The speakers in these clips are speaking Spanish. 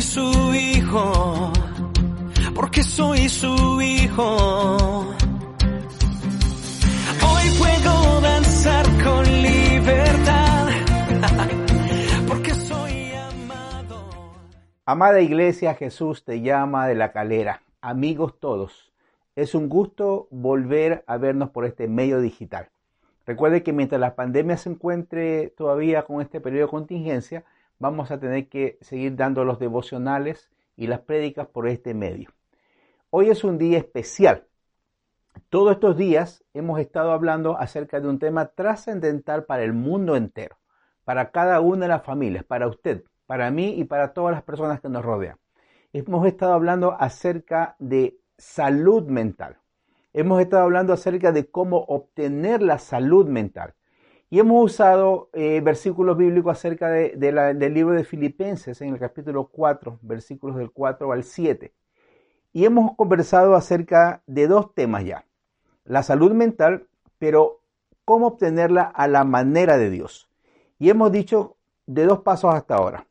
Su hijo, porque soy su hijo. Hoy puedo danzar con libertad porque soy amado. Amada iglesia, Jesús te llama de la calera. Amigos todos, es un gusto volver a vernos por este medio digital. Recuerde que mientras la pandemia se encuentre todavía con este periodo de contingencia, vamos a tener que seguir dando los devocionales y las prédicas por este medio. Hoy es un día especial. Todos estos días hemos estado hablando acerca de un tema trascendental para el mundo entero, para cada una de las familias, para usted, para mí y para todas las personas que nos rodean. Hemos estado hablando acerca de salud mental. Hemos estado hablando acerca de cómo obtener la salud mental. Y hemos usado eh, versículos bíblicos acerca de, del libro de Filipenses en el capítulo 4, versículos del 4 al 7. Y hemos conversado acerca de dos temas ya. La salud mental, pero cómo obtenerla a la manera de Dios. Y hemos dicho de dos pasos hasta ahora.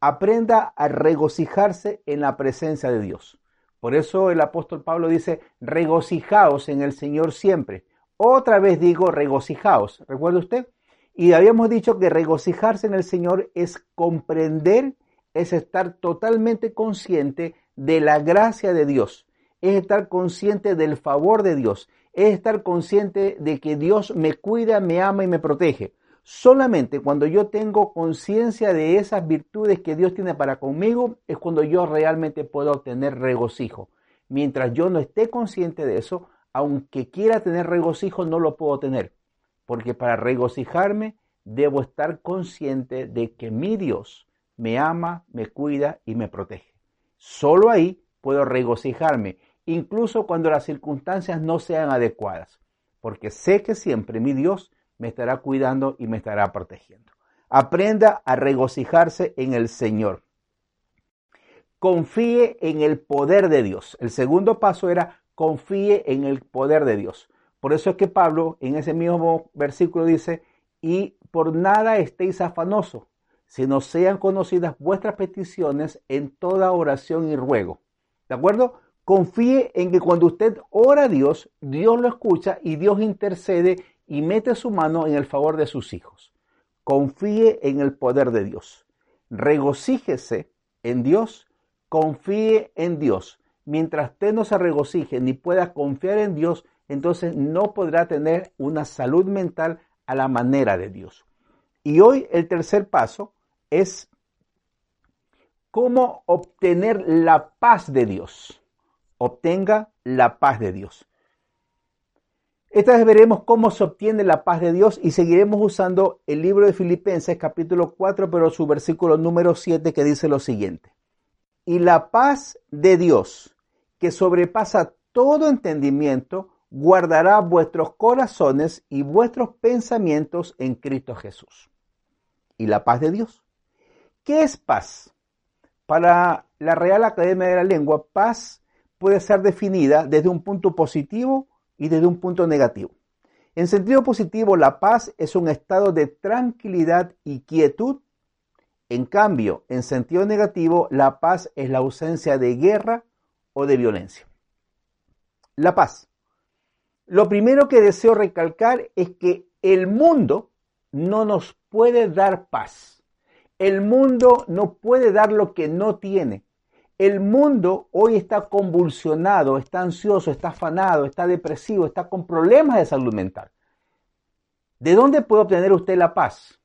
Aprenda a regocijarse en la presencia de Dios. Por eso el apóstol Pablo dice, regocijaos en el Señor siempre. Otra vez digo regocijaos, ¿recuerda usted? Y habíamos dicho que regocijarse en el Señor es comprender, es estar totalmente consciente de la gracia de Dios, es estar consciente del favor de Dios, es estar consciente de que Dios me cuida, me ama y me protege. Solamente cuando yo tengo conciencia de esas virtudes que Dios tiene para conmigo es cuando yo realmente puedo obtener regocijo. Mientras yo no esté consciente de eso, aunque quiera tener regocijo, no lo puedo tener. Porque para regocijarme debo estar consciente de que mi Dios me ama, me cuida y me protege. Solo ahí puedo regocijarme, incluso cuando las circunstancias no sean adecuadas, porque sé que siempre mi Dios me estará cuidando y me estará protegiendo. Aprenda a regocijarse en el Señor. Confíe en el poder de Dios. El segundo paso era confíe en el poder de Dios. Por eso es que Pablo en ese mismo versículo dice, y por nada estéis afanosos, sino sean conocidas vuestras peticiones en toda oración y ruego. ¿De acuerdo? Confíe en que cuando usted ora a Dios, Dios lo escucha y Dios intercede y mete su mano en el favor de sus hijos. Confíe en el poder de Dios. Regocíjese en Dios, confíe en Dios mientras usted no se regocije ni pueda confiar en Dios, entonces no podrá tener una salud mental a la manera de Dios. Y hoy el tercer paso es cómo obtener la paz de Dios. Obtenga la paz de Dios. Esta vez veremos cómo se obtiene la paz de Dios y seguiremos usando el libro de Filipenses capítulo 4, pero su versículo número 7 que dice lo siguiente. Y la paz de Dios, que sobrepasa todo entendimiento, guardará vuestros corazones y vuestros pensamientos en Cristo Jesús. ¿Y la paz de Dios? ¿Qué es paz? Para la Real Academia de la Lengua, paz puede ser definida desde un punto positivo y desde un punto negativo. En sentido positivo, la paz es un estado de tranquilidad y quietud. En cambio, en sentido negativo, la paz es la ausencia de guerra, o de violencia. La paz. Lo primero que deseo recalcar es que el mundo no nos puede dar paz. El mundo no puede dar lo que no tiene. El mundo hoy está convulsionado, está ansioso, está afanado, está depresivo, está con problemas de salud mental. ¿De dónde puede obtener usted la paz?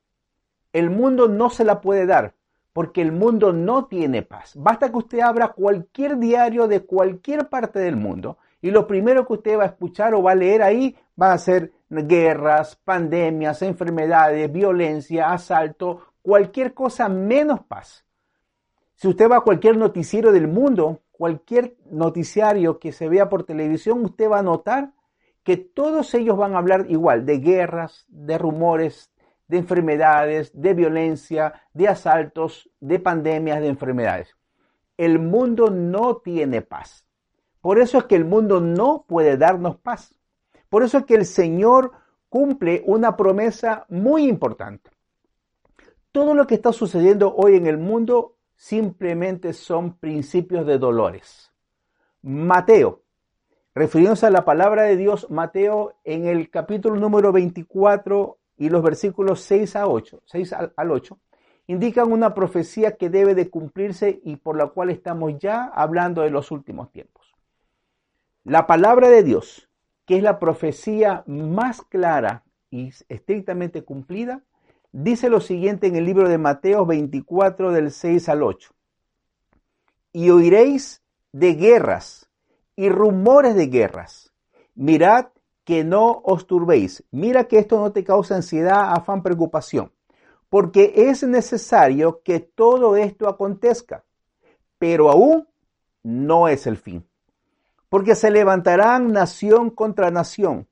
El mundo no se la puede dar porque el mundo no tiene paz. Basta que usted abra cualquier diario de cualquier parte del mundo Y lo primero que usted va a escuchar o va a leer ahí va a ser guerras, pandemias, enfermedades, violencia, asalto, cualquier cosa menos paz. Si usted va a cualquier noticiero del mundo, cualquier noticiario que se vea por televisión, usted va a notar que todos ellos van a hablar igual de guerras, de rumores, de enfermedades, de violencia, de asaltos, de pandemias, de enfermedades. El mundo no tiene paz. Por eso es que el mundo no puede darnos paz. Por eso es que el Señor cumple una promesa muy importante. Todo lo que está sucediendo hoy en el mundo simplemente son principios de dolores. Mateo, refiriéndose a la palabra de Dios, Mateo en el capítulo número 24 y los versículos 6 a 8, 6 al 8, indican una profecía que debe de cumplirse y por la cual estamos ya hablando de los últimos tiempos. La palabra de Dios, que es la profecía más clara y estrictamente cumplida, dice lo siguiente en el libro de Mateo 24 del 6 al 8. Y oiréis de guerras y rumores de guerras. Mirad que no os turbéis. Mira que esto no te causa ansiedad, afán, preocupación. Porque es necesario que todo esto acontezca. Pero aún no es el fin. Porque se levantarán nación contra nación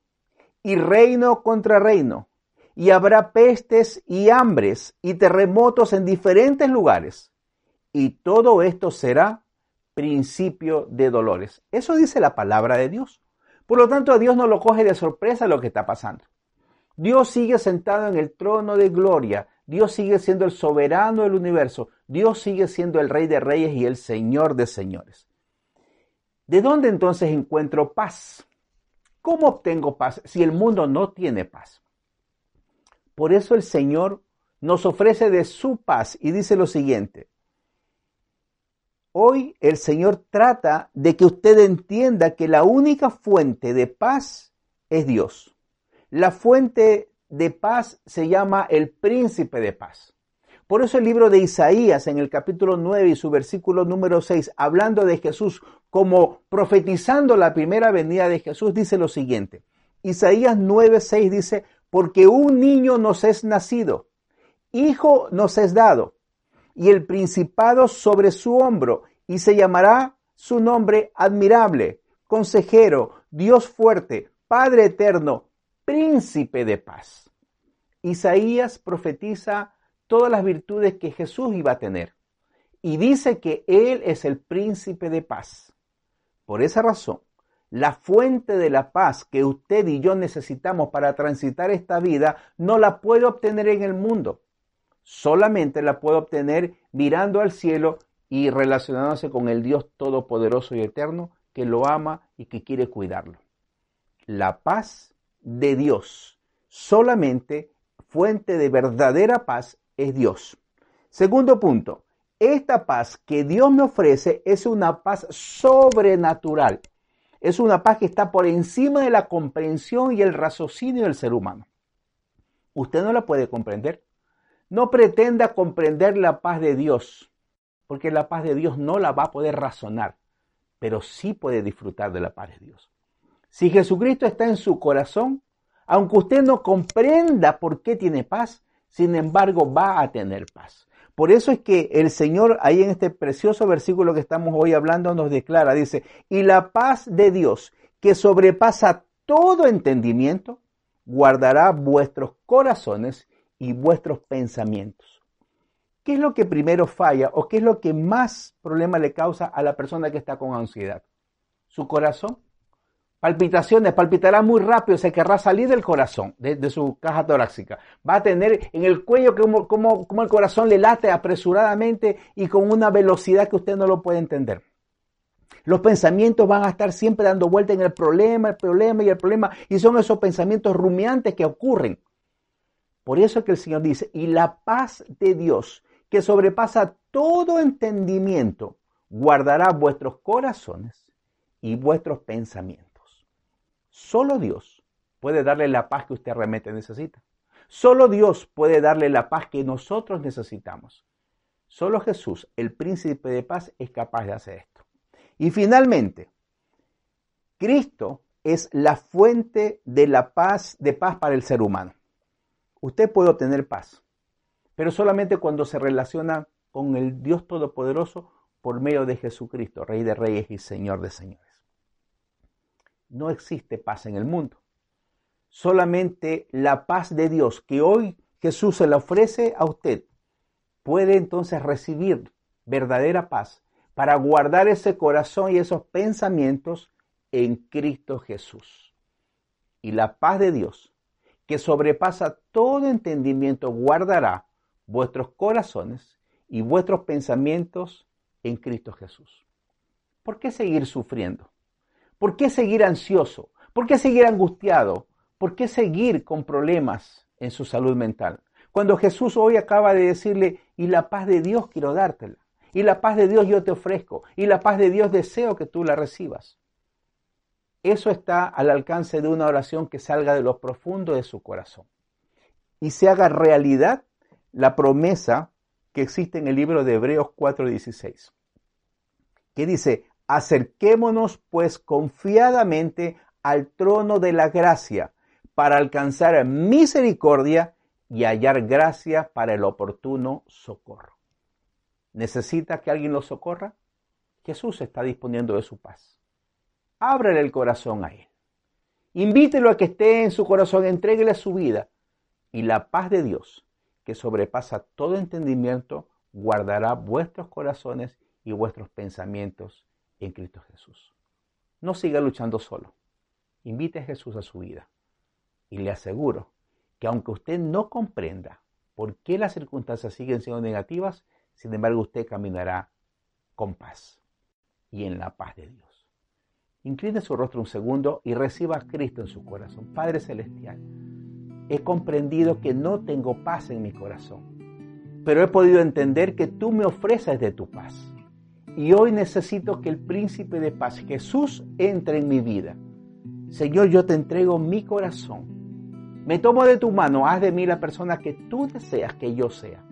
y reino contra reino y habrá pestes y hambres y terremotos en diferentes lugares. Y todo esto será principio de dolores. Eso dice la palabra de Dios. Por lo tanto, a Dios no lo coge de sorpresa lo que está pasando. Dios sigue sentado en el trono de gloria. Dios sigue siendo el soberano del universo. Dios sigue siendo el rey de reyes y el señor de señores. ¿De dónde entonces encuentro paz? ¿Cómo obtengo paz si el mundo no tiene paz? Por eso el Señor nos ofrece de su paz y dice lo siguiente. Hoy el Señor trata de que usted entienda que la única fuente de paz es Dios. La fuente de paz se llama el príncipe de paz. Por eso el libro de Isaías en el capítulo 9 y su versículo número 6, hablando de Jesús como profetizando la primera venida de Jesús, dice lo siguiente. Isaías 9, 6 dice, porque un niño nos es nacido, hijo nos es dado, y el principado sobre su hombro, y se llamará su nombre admirable, consejero, Dios fuerte, Padre eterno, príncipe de paz. Isaías profetiza todas las virtudes que Jesús iba a tener y dice que Él es el príncipe de paz. Por esa razón, la fuente de la paz que usted y yo necesitamos para transitar esta vida no la puede obtener en el mundo. Solamente la puede obtener mirando al cielo y relacionándose con el Dios Todopoderoso y Eterno que lo ama y que quiere cuidarlo. La paz de Dios, solamente fuente de verdadera paz es Dios. Segundo punto, esta paz que Dios me ofrece es una paz sobrenatural. Es una paz que está por encima de la comprensión y el raciocinio del ser humano. Usted no la puede comprender. No pretenda comprender la paz de Dios, porque la paz de Dios no la va a poder razonar, pero sí puede disfrutar de la paz de Dios. Si Jesucristo está en su corazón, aunque usted no comprenda por qué tiene paz, sin embargo va a tener paz. Por eso es que el Señor ahí en este precioso versículo que estamos hoy hablando nos declara, dice, y la paz de Dios que sobrepasa todo entendimiento, guardará vuestros corazones y vuestros pensamientos. ¿Qué es lo que primero falla o qué es lo que más problema le causa a la persona que está con ansiedad? ¿Su corazón? palpitaciones, palpitará muy rápido, se querrá salir del corazón, de, su caja torácica. Va a tener en el cuello como, como, como, el corazón le late apresuradamente y con una velocidad que usted no lo puede entender. Los pensamientos van a estar siempre dando vuelta en el problema, el problema y el problema, y son esos pensamientos rumiantes que ocurren. Por eso es que el Señor dice, y la paz de Dios, que sobrepasa todo entendimiento, guardará vuestros corazones y vuestros pensamientos. Solo Dios puede darle la paz que usted realmente necesita. Solo Dios puede darle la paz que nosotros necesitamos. Solo Jesús, el príncipe de paz, es capaz de hacer esto. Y finalmente, Cristo es la fuente de la paz, de paz para el ser humano. Usted puede obtener paz, pero solamente cuando se relaciona con el Dios Todopoderoso por medio de Jesucristo, Rey de Reyes y Señor de Señores. No existe paz en el mundo. Solamente la paz de Dios que hoy Jesús se la ofrece a usted puede entonces recibir verdadera paz para guardar ese corazón y esos pensamientos en Cristo Jesús. Y la paz de Dios, que sobrepasa todo entendimiento, guardará vuestros corazones y vuestros pensamientos en Cristo Jesús. ¿Por qué seguir sufriendo? ¿Por qué seguir ansioso? ¿Por qué seguir angustiado? ¿Por qué seguir con problemas en su salud mental? Cuando Jesús hoy acaba de decirle, y la paz de Dios quiero dártela, y la paz de Dios yo te ofrezco, y la paz de Dios deseo que tú la recibas. Eso está al alcance de una oración que salga de lo profundo de su corazón y se haga realidad la promesa que existe en el libro de Hebreos 4:16, que dice, acerquémonos pues confiadamente al trono de la gracia para alcanzar misericordia y hallar gracia para el oportuno socorro. ¿Necesita que alguien lo socorra? Jesús está disponiendo de su paz. Ábrele el corazón a Él. Invítelo a que esté en su corazón, entréguele su vida y la paz de Dios, que sobrepasa todo entendimiento, guardará vuestros corazones y vuestros pensamientos en Cristo Jesús. No siga luchando solo. Invite a Jesús a su vida. Y le aseguro que aunque usted no comprenda por qué las circunstancias siguen siendo negativas, sin embargo usted caminará con paz y en la paz de Dios. Incline su rostro un segundo y reciba a Cristo en su corazón. Padre Celestial, he comprendido que no tengo paz en mi corazón, pero he podido entender que tú me ofreces de tu paz. Y hoy necesito que el príncipe de paz, Jesús, entre en mi vida. Señor, yo te entrego mi corazón. Me tomo de tu mano, haz de mí la persona que tú deseas que yo sea.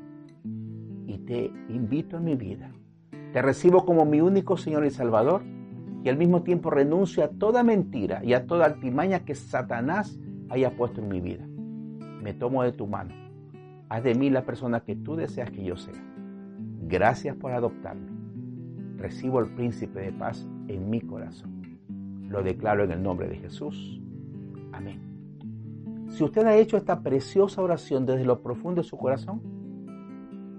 Y te invito a mi vida. Te recibo como mi único Señor y Salvador y al mismo tiempo renuncio a toda mentira y a toda altimaña que Satanás haya puesto en mi vida me tomo de tu mano. Haz de mí la persona que tú deseas que yo sea. Gracias por adoptarme. Recibo el príncipe de paz en mi corazón. Lo declaro en el nombre de Jesús. Amén. Si usted ha hecho esta preciosa oración desde lo profundo de su corazón,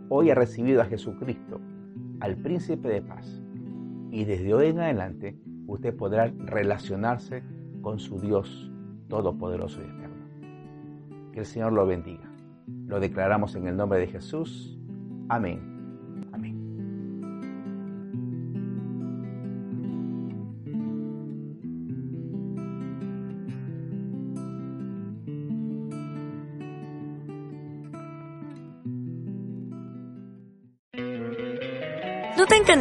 hoy ha recibido a Jesucristo, al príncipe de paz. Y desde hoy en adelante usted podrá relacionarse con su Dios todopoderoso y eterno. Que el Señor lo bendiga. Lo declaramos en el nombre de Jesús. Amén.